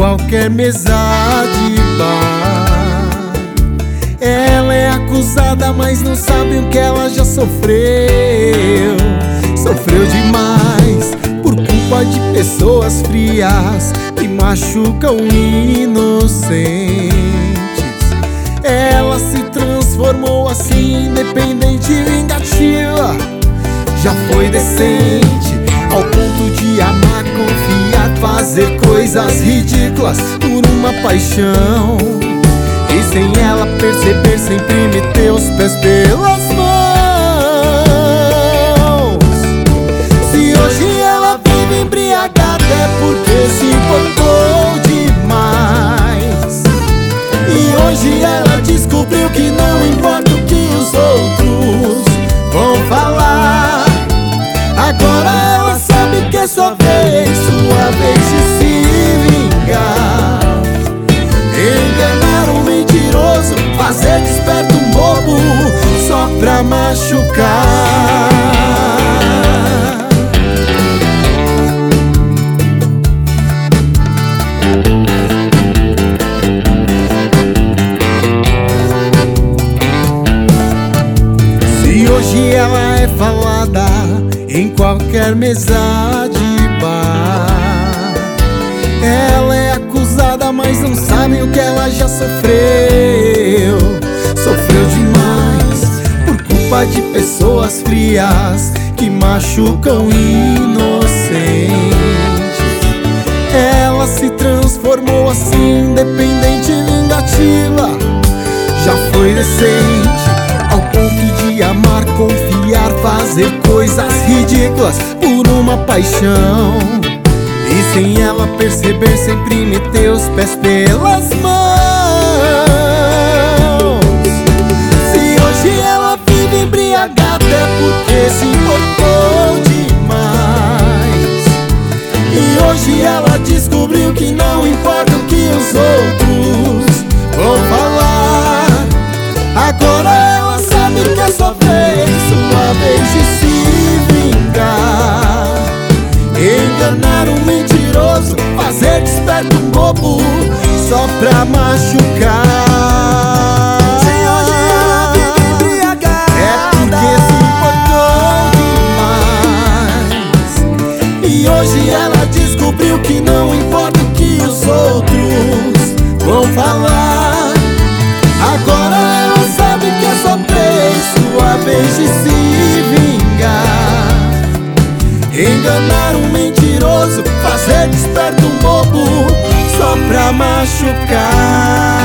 qualquer mesa de bar. Ela é acusada, mas não sabe o que ela já sofreu. Sofreu demais por culpa de pessoas frias que machucam inocentes. Ela se transformou assim, independente e vingativa. Já foi decente ao ponto de amar, confiar, fazer coisas ridículas por uma paixão. E sem ela perceber, sempre meter os pés pelas mãos. Se hoje ela vive embriagada, é porque se importou demais. E hoje ela descobriu que não importa o que os outros vão falar. Agora ela sabe que é sua vez, sua vez de Se hoje ela é falada em qualquer mesa de bar, ela é acusada, mas não sabe o que ela já sofreu. Sofreu demais por culpa de pessoas frias que machucam inocentes. Transformou assim, independente e vingativa. Já foi decente ao ponto de amar, confiar, fazer coisas ridículas por uma paixão. E sem ela perceber, sempre meter os pés pelas mãos. Se hoje ela vive embriagada, é porque se importou ela descobriu que não importa o que os outros vão falar. Agora ela sabe que é sua vez, sua vez de se vingar. Enganar um mentiroso, fazer desperto um bobo, só pra machucar. perto um bobo só pra machucar.